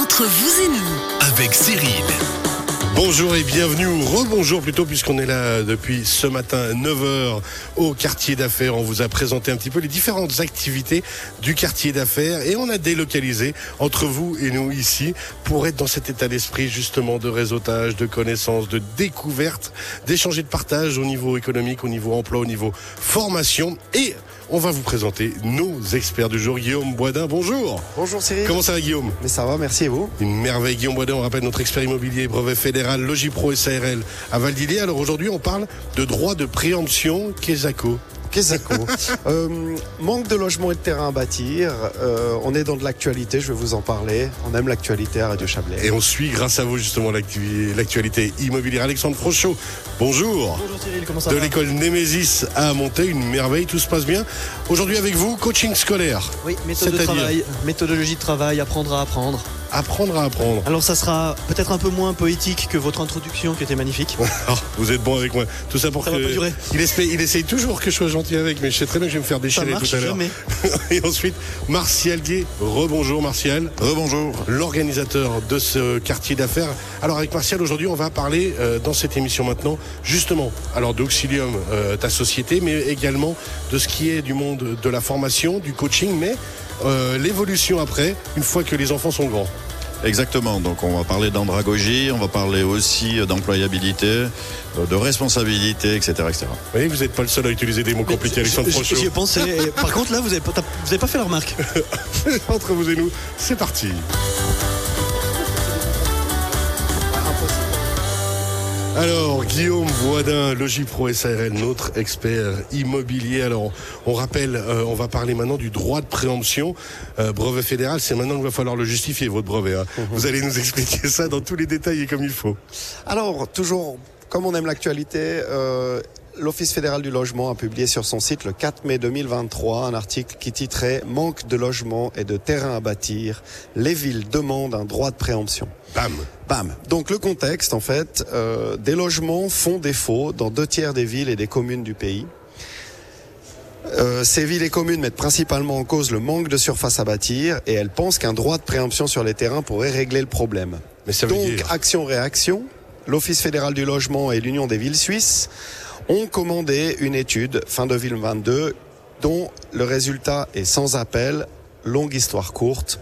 Entre vous et nous, avec Cyril. Bonjour et bienvenue, ou rebonjour plutôt, puisqu'on est là depuis ce matin 9h au quartier d'affaires. On vous a présenté un petit peu les différentes activités du quartier d'affaires et on a délocalisé entre vous et nous ici pour être dans cet état d'esprit justement de réseautage, de connaissances, de découverte, d'échanger de partage au niveau économique, au niveau emploi, au niveau formation et on va vous présenter nos experts du jour. Guillaume Boisdin, bonjour. Bonjour Cyril. Comment ça va Guillaume? Mais ça va, merci et vous? Une merveille. Guillaume Boisdin, on rappelle notre expert immobilier, brevet fédéral, Logipro SARL à Valdilier. Alors aujourd'hui, on parle de droit de préemption Quesaco. Quesaco. euh, manque de logements et de terrain à bâtir. Euh, on est dans de l'actualité, je vais vous en parler. On aime l'actualité à Radio Chablais. Et on suit grâce à vous justement l'actu- l'actualité immobilière. Alexandre Frochot, bonjour. Bonjour Cyril, comment ça De va l'école Némésis à monter, une merveille, tout se passe bien. Aujourd'hui avec vous, coaching scolaire. Oui, méthode de travail, méthodologie de travail, apprendre à apprendre. Apprendre à apprendre. Alors ça sera peut-être un peu moins poétique que votre introduction qui était magnifique. Ah, vous êtes bon avec moi. Tout ça pour Ça que. va pas durer. Il, essaye, il essaye toujours que je sois gentil avec, mais je sais très bien que je vais me faire déchirer tout à l'heure. jamais. Et ensuite, Martial Gué. Rebonjour Martial. Rebonjour. L'organisateur de ce quartier d'affaires. Alors avec Martial, aujourd'hui, on va parler euh, dans cette émission maintenant, justement, alors d'Auxilium, euh, ta société, mais également de ce qui est du monde de la formation, du coaching, mais euh, l'évolution après, une fois que les enfants sont grands. Exactement. Donc on va parler d'andragogie, on va parler aussi d'employabilité, euh, de responsabilité, etc., etc. Vous voyez, vous n'êtes pas le seul à utiliser des mots compliqués, Alexandre Frochot. J'y ai pensé. Par contre là, vous avez, pas- t'as- vous avez pas fait la remarque. Entre vous et nous, c'est parti. Alors, Guillaume Voidin, Logipro SARL, notre expert immobilier. Alors, on rappelle, euh, on va parler maintenant du droit de préemption. Euh, brevet fédéral, c'est maintenant qu'il va falloir le justifier, votre brevet. hein. Vous allez nous expliquer ça dans tous les détails et comme il faut. Alors, toujours, comme on aime l'actualité, euh, l'Office fédéral du logement a publié sur son site le 4 mai 2023 un article qui titrait Manque de logements et de terrain à bâtir. Les villes demandent un droit de préemption. Bam Bam. Donc le contexte, en fait, euh, des logements font défaut dans deux tiers des villes et des communes du pays. Euh, ces villes et communes mettent principalement en cause le manque de surface à bâtir et elles pensent qu'un droit de préemption sur les terrains pourrait régler le problème. Mais ça veut Donc, dire... action-réaction, l'Office fédéral du logement et l'Union des villes suisses ont commandé une étude fin 2022 dont le résultat est sans appel, longue histoire courte,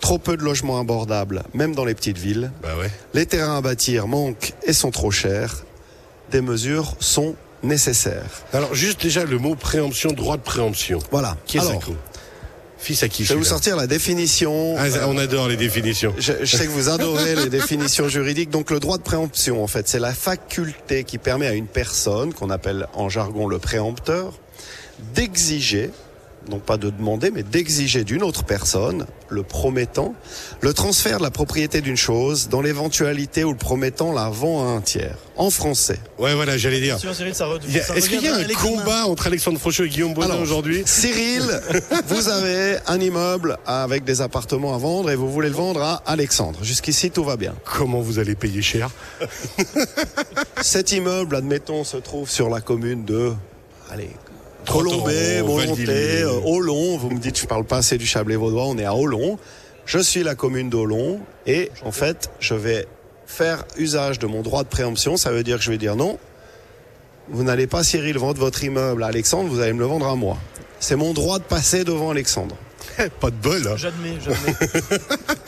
trop peu de logements abordables, même dans les petites villes, Bah ouais. les terrains à bâtir manquent et sont trop chers, des mesures sont nécessaires. Alors, juste déjà le mot préemption, droit de préemption. Voilà. Qui est Alors, Fils à qui je vais vous sortir la définition. Ah, On adore les définitions. Je, je sais que vous adorez les définitions juridiques. Donc le droit de préemption, en fait, c'est la faculté qui permet à une personne, qu'on appelle en jargon le préempteur, d'exiger, non pas de demander, mais d'exiger d'une autre personne, le promettant, le transfert de la propriété d'une chose dans l'éventualité où le promettant la vend à un tiers. En français. Ouais, voilà, j'allais dire. Est-ce qu'il y a un combat entre Alexandre Frochot et Guillaume Alors, aujourd'hui? Cyril, vous avez un immeuble avec des appartements à vendre et vous voulez le vendre à Alexandre. Jusqu'ici, tout va bien. Comment vous allez payer cher? Cet immeuble, admettons, se trouve sur la commune de, allez, Colombay, Volonté, euh, Olon. Vous me dites, je parle pas assez du Chablais vaudois, on est à Olon. Je suis la commune d'Olon et en fait, je vais faire usage de mon droit de préemption. Ça veut dire que je vais dire non. Vous n'allez pas, Cyril, vendre votre immeuble à Alexandre, vous allez me le vendre à moi. C'est mon droit de passer devant Alexandre. Pas de bol. hein. J'admets, j'admets.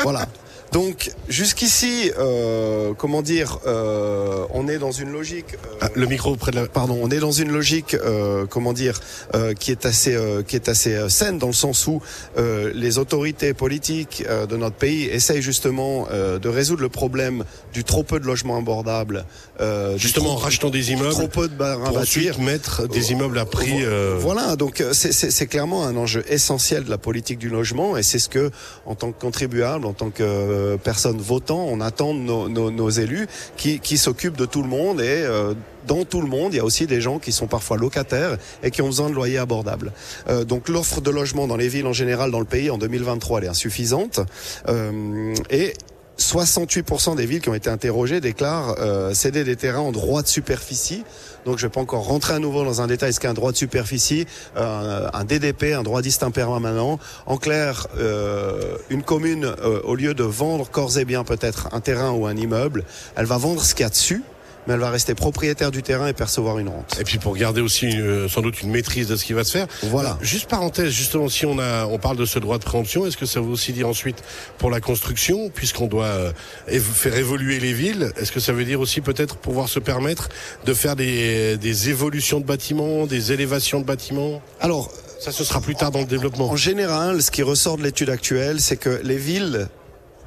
Voilà. Donc jusqu'ici, euh, comment dire, euh, on est dans une logique. euh, Ah, le micro près de la. Pardon, on est dans une logique, euh, comment dire, euh, qui est assez, euh, qui est assez euh, saine dans le sens où euh, les autorités politiques euh, de notre pays essayent justement euh, de résoudre le problème du trop peu de logements abordables, euh, Justement, en rachetant des immeubles trop peu de barres à pour bâtir. mettre des immeubles à prix. euh, Voilà, donc c'est clairement un enjeu essentiel de la politique du logement et c'est ce que, en tant que contribuable, en tant que euh, personne votant, on attend nos, nos, nos élus qui, qui s'occupent de tout le monde et euh, dans tout le monde, il y a aussi des gens qui sont parfois locataires et qui ont besoin de loyers abordables. Euh, donc l'offre de logement dans les villes en général dans le pays en 2023 elle est insuffisante euh, et 68% des villes qui ont été interrogées déclarent euh, céder des terrains en droit de superficie. Donc je vais pas encore rentrer à nouveau dans un détail ce qu'est un droit de superficie, euh, un DDP, un droit distinct permanent. En clair, euh, une commune, au lieu de vendre corps et bien peut-être un terrain ou un immeuble, elle va vendre ce qu'il y a dessus mais elle va rester propriétaire du terrain et percevoir une rente. Et puis pour garder aussi euh, sans doute une maîtrise de ce qui va se faire. Voilà. Euh, juste parenthèse, justement, si on a, on parle de ce droit de préemption, est-ce que ça veut aussi dire ensuite pour la construction, puisqu'on doit euh, faire évoluer les villes, est-ce que ça veut dire aussi peut-être pouvoir se permettre de faire des, des évolutions de bâtiments, des élévations de bâtiments? Alors, Ça, ce sera plus tard dans le développement. En général, ce qui ressort de l'étude actuelle, c'est que les villes,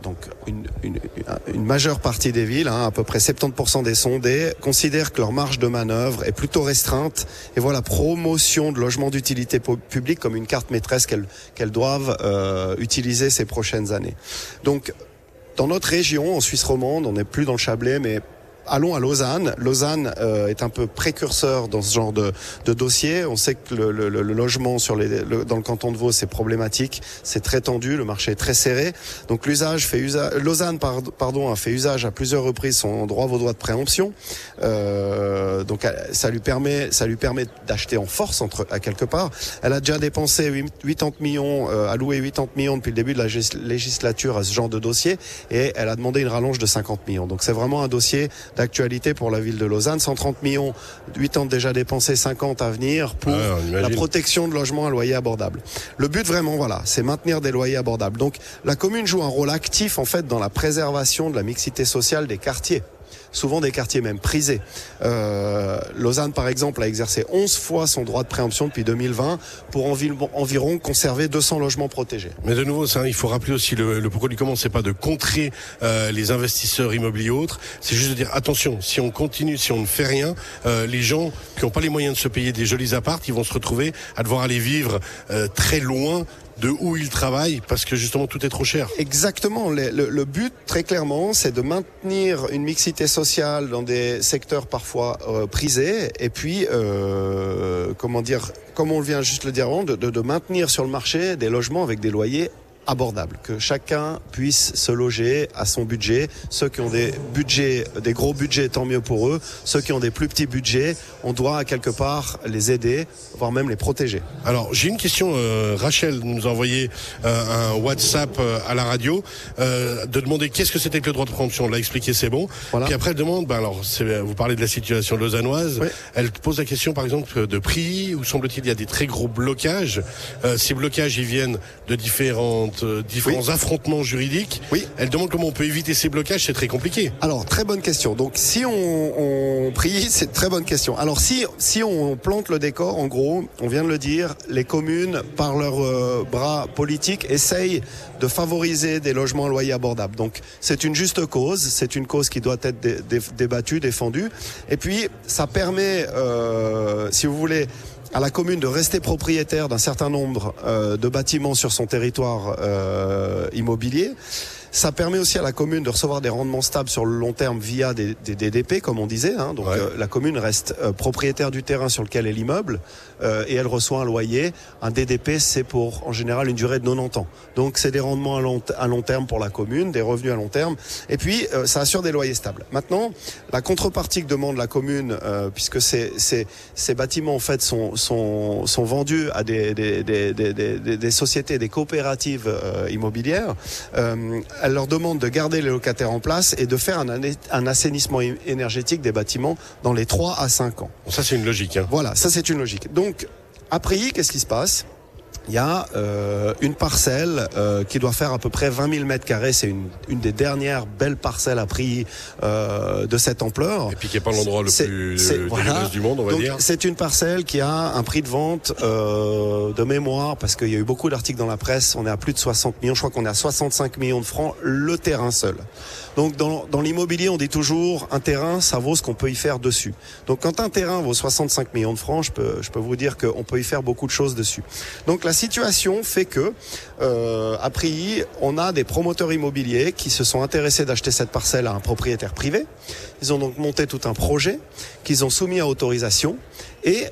donc une, une- une majeure partie des villes, hein, à peu près 70% des sondés, considèrent que leur marge de manœuvre est plutôt restreinte et voient la promotion de logements d'utilité pu- publique comme une carte maîtresse qu'elles qu'elles doivent euh, utiliser ces prochaines années. Donc, dans notre région, en Suisse romande, on n'est plus dans le Chablais, mais allons à Lausanne. Lausanne euh, est un peu précurseur dans ce genre de, de dossier. On sait que le, le- le logement sur les, le- dans le canton de Vaud, c'est problématique, c'est très tendu, le marché est très serré. Donc l'usage fait usage, Lausanne pard- pardon a fait usage à plusieurs reprises son droit vaudois de préemption. Euh, donc ça lui permet, ça lui permet d'acheter en force entre à quelque part. Elle a déjà dépensé 80 millions, euh, alloué 80 millions depuis le début de la gis- législature à ce genre de dossier, et elle a demandé une rallonge de 50 millions. Donc c'est vraiment un dossier d'actualité pour la ville de Lausanne. 130 millions, 8 ans déjà dépensés, 50 à venir pour la protection de logements à loyer abordable. Le but vraiment, voilà, c'est maintenir des loyers abordables. Donc la commune joue un rôle actif en fait dans la préservation de la mixité sociale des quartiers souvent des quartiers même prisés. Euh, Lausanne, par exemple, a exercé 11 fois son droit de préemption depuis 2020 pour environ, environ conserver 200 logements protégés. Mais de nouveau, ça, il faut rappeler aussi le, le pourquoi du comment. C'est pas de contrer euh, les investisseurs immobiliers autres. C'est juste de dire attention. Si on continue, si on ne fait rien, euh, les gens qui n'ont pas les moyens de se payer des jolis appartes, ils vont se retrouver à devoir aller vivre très loin de où ils travaillent parce que justement tout est trop cher. Exactement. Le, but, très clairement, c'est de maintenir une mixité sociale dans des secteurs parfois euh, prisés, et puis, euh, comment dire, comme on vient juste le dire de, de- de maintenir sur le marché des logements avec des loyers abordables, que chacun puisse se loger à son budget. Ceux qui ont des budgets, des gros budgets, tant mieux pour eux. Ceux qui ont des plus petits budgets, on doit à quelque part les aider, voire même les protéger. Alors j'ai une question. euh, Rachel nous a envoyé euh, un WhatsApp euh, à la radio euh, de demander qu'est-ce que c'était que le droit de préemption. On l'a expliqué, c'est bon. Voilà. Puis après elle demande, ben alors vous parlez de la situation lausannoise. Oui. Elle pose la question par exemple de prix où semble-t-il il y a des très gros blocages. Euh, ces blocages ils viennent de différentes euh, différents affrontements juridiques. Oui. Elle demande comment on peut éviter ces blocages. C'est très compliqué. Alors, très bonne question. Donc, si on, on prie, c'est très bonne question. Alors, si, si on plante le décor, en gros, on vient de le dire, les communes, par leurs euh, bras politiques, essayent de favoriser des logements à loyer abordables. Donc, c'est une juste cause. C'est une cause qui doit être dé- dé- débattue, défendue. Et puis, ça permet, euh, si vous voulez, à la commune de rester propriétaire d'un certain nombre euh, de bâtiments sur son territoire euh, immobilier. Ça permet aussi à la commune de recevoir des rendements stables sur le long terme via des, des DDP, comme on disait. hein. Donc Ouais. euh, la commune reste euh, propriétaire du terrain sur lequel est l'immeuble euh, et elle reçoit un loyer. Un DDP, c'est pour en général une durée de 90 ans. Donc c'est des rendements à long, à long terme pour la commune, des revenus à long terme. Et puis euh, ça assure des loyers stables. Maintenant, la contrepartie que demande la commune, euh, puisque ces, ces, ces bâtiments en fait sont, sont, sont vendus à des, des, des, des, des- des sociétés, des coopératives immobilières, elle leur demande de garder les locataires en place et de faire un, assainissement énergétique des bâtiments dans les 3 à 5 ans. Ça c'est une logique. Hein. Voilà, ça c'est une logique. Donc, après, qu'est-ce qui se passe? Il y a euh, une parcelle euh, qui doit faire à peu près 20 000 mètres carrés. C'est une, une des dernières belles parcelles à prix euh, de cette ampleur. Et puis qui est pas l'endroit le plus euh, voilà. du monde, on va Donc, dire. C'est une parcelle qui a un prix de vente euh, de mémoire, parce qu'il y a eu beaucoup d'articles dans la presse, on est à plus de 60 millions, je crois qu'on est à 65 millions de francs, le terrain seul. Donc dans, dans l'immobilier, on dit toujours, un terrain, ça vaut ce qu'on peut y faire dessus. Donc quand un terrain vaut 65 millions de francs, je peux, je peux vous dire qu'on peut y faire beaucoup de choses dessus. Donc la situation fait que, euh, à on a des promoteurs immobiliers qui se sont intéressés d'acheter cette parcelle à un propriétaire privé. Ils ont donc monté tout un projet qu'ils ont soumis à autorisation et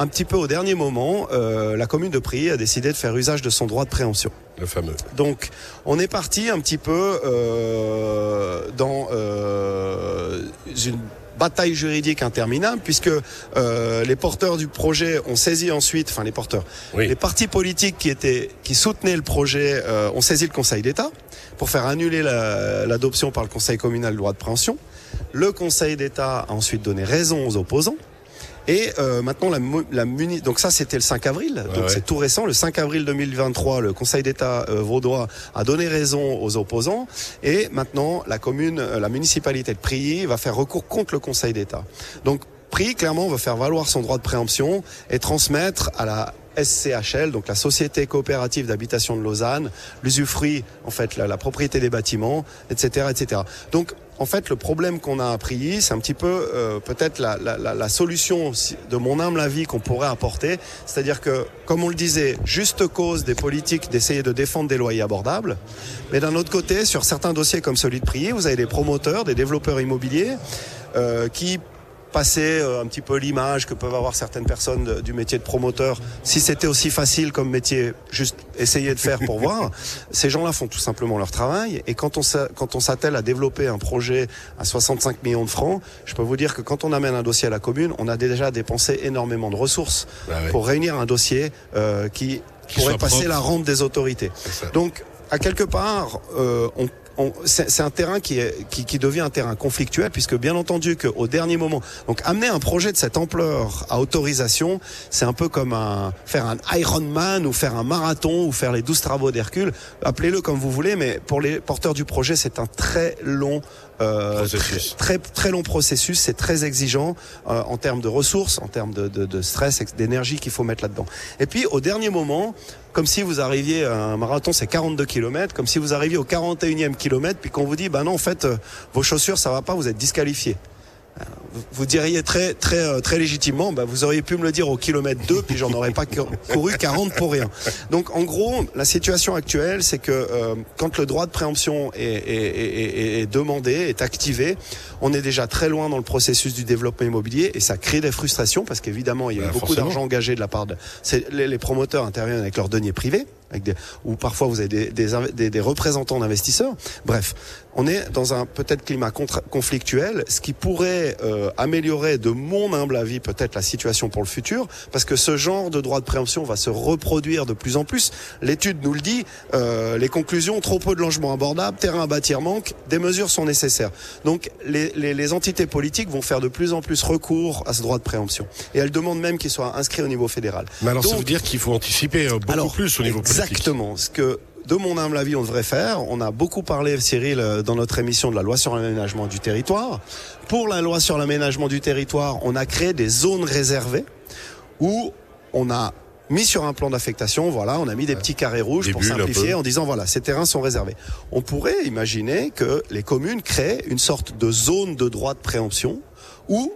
un petit peu au dernier moment, euh, la commune de Prilly a décidé de faire usage de son droit de préemption. Le fameux. Donc, on est parti un petit peu euh, dans euh, une bataille juridique interminable puisque euh, les porteurs du projet ont saisi ensuite, enfin les porteurs, Oui. les partis politiques qui étaient qui soutenaient le projet euh, ont saisi le Conseil d'État pour faire annuler la- l'adoption par le Conseil communal du droit de préemption. Le Conseil d'État a ensuite donné raison aux opposants. Et euh, maintenant, la, la muni... donc ça c'était le 5 avril, donc ouais. c'est tout récent. Le 5 avril 2023, le Conseil d'État euh, vaudois a donné raison aux opposants. Et maintenant, la commune, euh, la municipalité de Prilly va faire recours contre le Conseil d'État. Donc Prilly, clairement, veut faire valoir son droit de préemption et transmettre à la SCHL, donc la Société coopérative d'habitation de Lausanne, l'usufruit, en fait, la, la propriété des bâtiments, etc., etc. Donc, en fait, le problème qu'on a à Prilly, c'est un petit peu euh, peut-être la, solution, de mon humble avis, qu'on pourrait apporter. C'est-à-dire que, comme on le disait, juste cause des politiques d'essayer de défendre des loyers abordables. Mais d'un autre côté, sur certains dossiers comme celui de Prilly, vous avez des promoteurs, des développeurs immobiliers euh, qui passer euh, un petit peu l'image que peuvent avoir certaines personnes de- du métier de promoteur. Si c'était aussi facile comme métier, juste essayer de faire pour voir. Ces gens-là font tout simplement leur travail. Et quand on s'a- quand on s'attelle à développer un projet à 65 millions de francs, je peux vous dire que quand on amène un dossier à la commune, on a déjà dépensé énormément de ressources Ah ouais. pour réunir un dossier euh, qui, Qui pourrait passer propre. la rampe des autorités. Donc, à quelque part, euh, on- c'est un terrain qui, est, qui, qui devient un terrain conflictuel, puisque bien entendu qu'au dernier moment, donc amener un projet de cette ampleur à autorisation, c'est un peu comme un, faire un Ironman ou faire un marathon ou faire les 12 travaux d'Hercule. Appelez-le comme vous voulez, mais pour les porteurs du projet, c'est un très long euh, Processus. très très long processus, c'est très exigeant euh, en termes de ressources, en termes de, de, de stress, d'énergie qu'il faut mettre là-dedans. Et puis au dernier moment, comme si vous arriviez à un marathon, c'est 42 km, comme si vous arriviez au 41e kilomètre, puis qu'on vous dit, bah non, en fait, euh, vos chaussures, ça va pas, vous êtes disqualifié. Vous, diriez très très euh, très légitimement, bah, vous auriez pu me le dire au kilomètre 2, puis j'en aurais pas cou- couru 40 pour rien. Donc en gros, la situation actuelle, c'est que euh, quand le droit de préemption est, est, est- est- demandé, est activé, on est déjà très loin dans le processus du développement immobilier et ça crée des frustrations parce qu'évidemment il y a Bah, beaucoup d'argent engagé de la part de les, les promoteurs interviennent avec leurs deniers privés. Avec des, ou parfois vous avez des, des, des- des représentants d'investisseurs. Bref, on est dans un peut-être climat contra- conflictuel, ce qui pourrait euh, améliorer, de mon humble avis, peut-être la situation pour le futur, parce que ce genre de droit de préemption va se reproduire de plus en plus. L'étude nous le dit, euh, les conclusions, trop peu de logements abordables, terrain à bâtir manque, des mesures sont nécessaires. Donc les, les, les entités politiques vont faire de plus en plus recours à ce droit de préemption. Et elles demandent même qu'il soit inscrit au niveau fédéral. Mais alors, ça veut dire qu'il faut anticiper euh, beaucoup alors, plus au niveau politique. Exactement. Ce que, de mon humble avis, on devrait faire. On a beaucoup parlé, Cyril, euh, dans notre émission de la loi sur l'aménagement du territoire. Pour la loi sur l'aménagement du territoire, on a créé des zones réservées où on a mis sur un plan d'affectation, voilà, on a mis des petits carrés rouges Des pour simplifier en disant voilà, ces terrains sont réservés. On pourrait imaginer que les communes créent une sorte de zone de droit de préemption où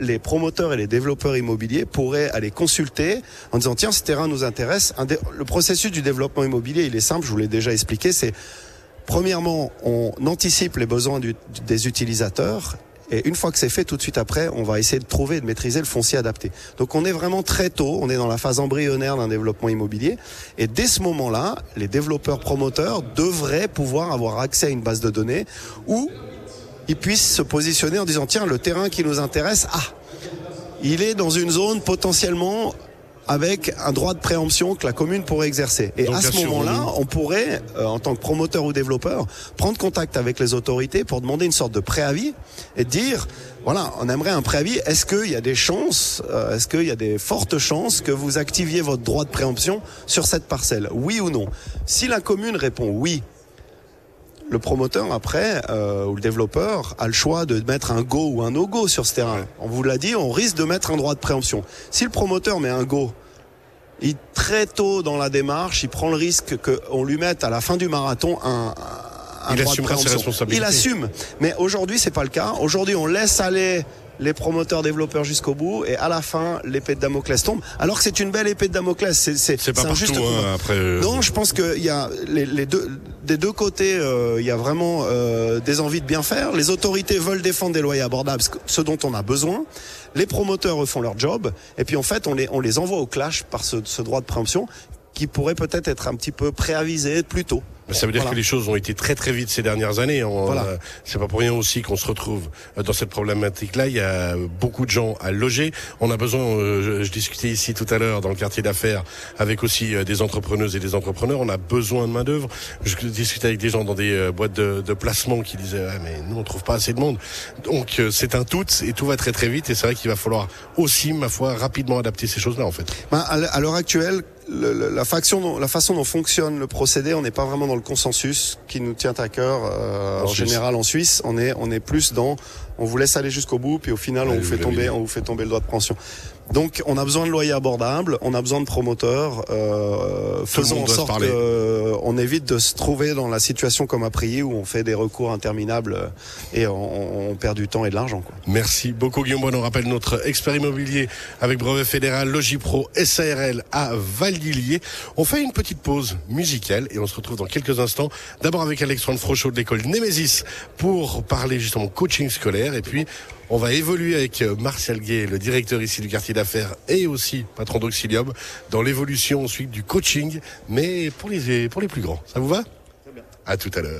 les promoteurs et les développeurs immobiliers pourraient aller consulter en disant tiens ce terrain nous intéresse. Le processus du développement immobilier il est simple, je vous l'ai déjà expliqué, c'est premièrement on anticipe les besoins des utilisateurs. Et une fois que c'est fait, tout de suite après, on va essayer de trouver et de maîtriser le foncier adapté. Donc on est vraiment très tôt, on est dans la phase embryonnaire d'un développement immobilier. Et dès ce moment-là, les développeurs promoteurs devraient pouvoir avoir accès à une base de données où ils puissent se positionner en disant tiens le terrain qui nous intéresse ah il est dans une zone potentiellement avec un droit de préemption que la commune pourrait exercer. Et Donc, à ce moment-là, on pourrait, euh, en tant que promoteur ou développeur, prendre contact avec les autorités pour demander une sorte de préavis et dire, voilà, on aimerait un préavis. Est-ce qu'il y a des chances, euh, est-ce qu'il y a des fortes chances que vous activiez votre droit de préemption sur cette parcelle? Oui ou non? Si la commune répond oui, le promoteur après euh, ou le développeur a le choix de mettre un go ou un no go sur ce terrain. On vous l'a dit, on risque de mettre un droit de préemption. Si le promoteur met un go, il très tôt dans la démarche, il prend le risque qu'on lui mette à la fin du marathon un, un Il droit de ses préemption. responsabilités. Il assume. Mais aujourd'hui, c'est pas le cas. Aujourd'hui, on laisse aller les promoteurs développeurs jusqu'au bout et à la fin l'épée de Damoclès tombe. Alors que c'est une belle épée de Damoclès. C'est c'est C'est pas partout, juste hein, après. euh, Non, je pense qu'il y a les, les deux, des deux côtés, euh, il y a vraiment euh, des envies de bien faire. Les autorités veulent défendre des loyers abordables, ce dont on a besoin. Les promoteurs eux, font leur job, et puis en fait, on les, on les envoie au clash par ce, ce droit de préemption qui pourrait peut-être être un petit peu préavisé plus tôt. Ça veut dire Voilà. que les choses ont été très très vite ces dernières années. Voilà. euh, c'est pas pour rien aussi qu'on se retrouve euh, dans cette problématique-là. Il y a beaucoup de gens à loger. On a besoin. euh, je, je discutais ici tout à l'heure dans le quartier d'affaires avec aussi des entrepreneuses et des entrepreneurs. On a besoin de main d'œuvre. Je discutais avec des gens dans des boîtes de, de placement qui disaient ah, mais nous on trouve pas assez de monde. Donc c'est un tout et tout va très très vite. Et c'est vrai qu'il va falloir aussi, ma foi, rapidement adapter ces choses-là en fait. Ben, à l'heure actuelle, le- le- la, faction la façon dont fonctionne le procédé, on n'est pas vraiment dans le consensus qui nous tient à cœur. euh, En général, en Suisse, on est on est plus dans on vous laisse aller jusqu'au bout, puis au final, on vous vous fait tomber on vous fait tomber le droit de pension. Donc, on a besoin de loyers abordables, on a besoin de promoteurs. Euh, faisons en sorte qu'on évite de se trouver dans la situation comme à Prier où on fait des recours interminables euh, et on, on perd du temps et de l'argent. Merci beaucoup Guillaume Bonne. On rappelle notre expert immobilier avec brevet fédéral Logipro SARL à Valdilier. On fait une petite pause musicale et on se retrouve dans quelques instants. D'abord avec Alexandre Frochot de l'école Nemesis pour parler justement coaching scolaire et puis on va évoluer avec euh, Martial Gay, le directeur ici du quartier d'affaires et aussi patron d'Auxilium dans l'évolution ensuite du coaching mais pour les, pour les plus grands. Ça vous va? À tout à l'heure.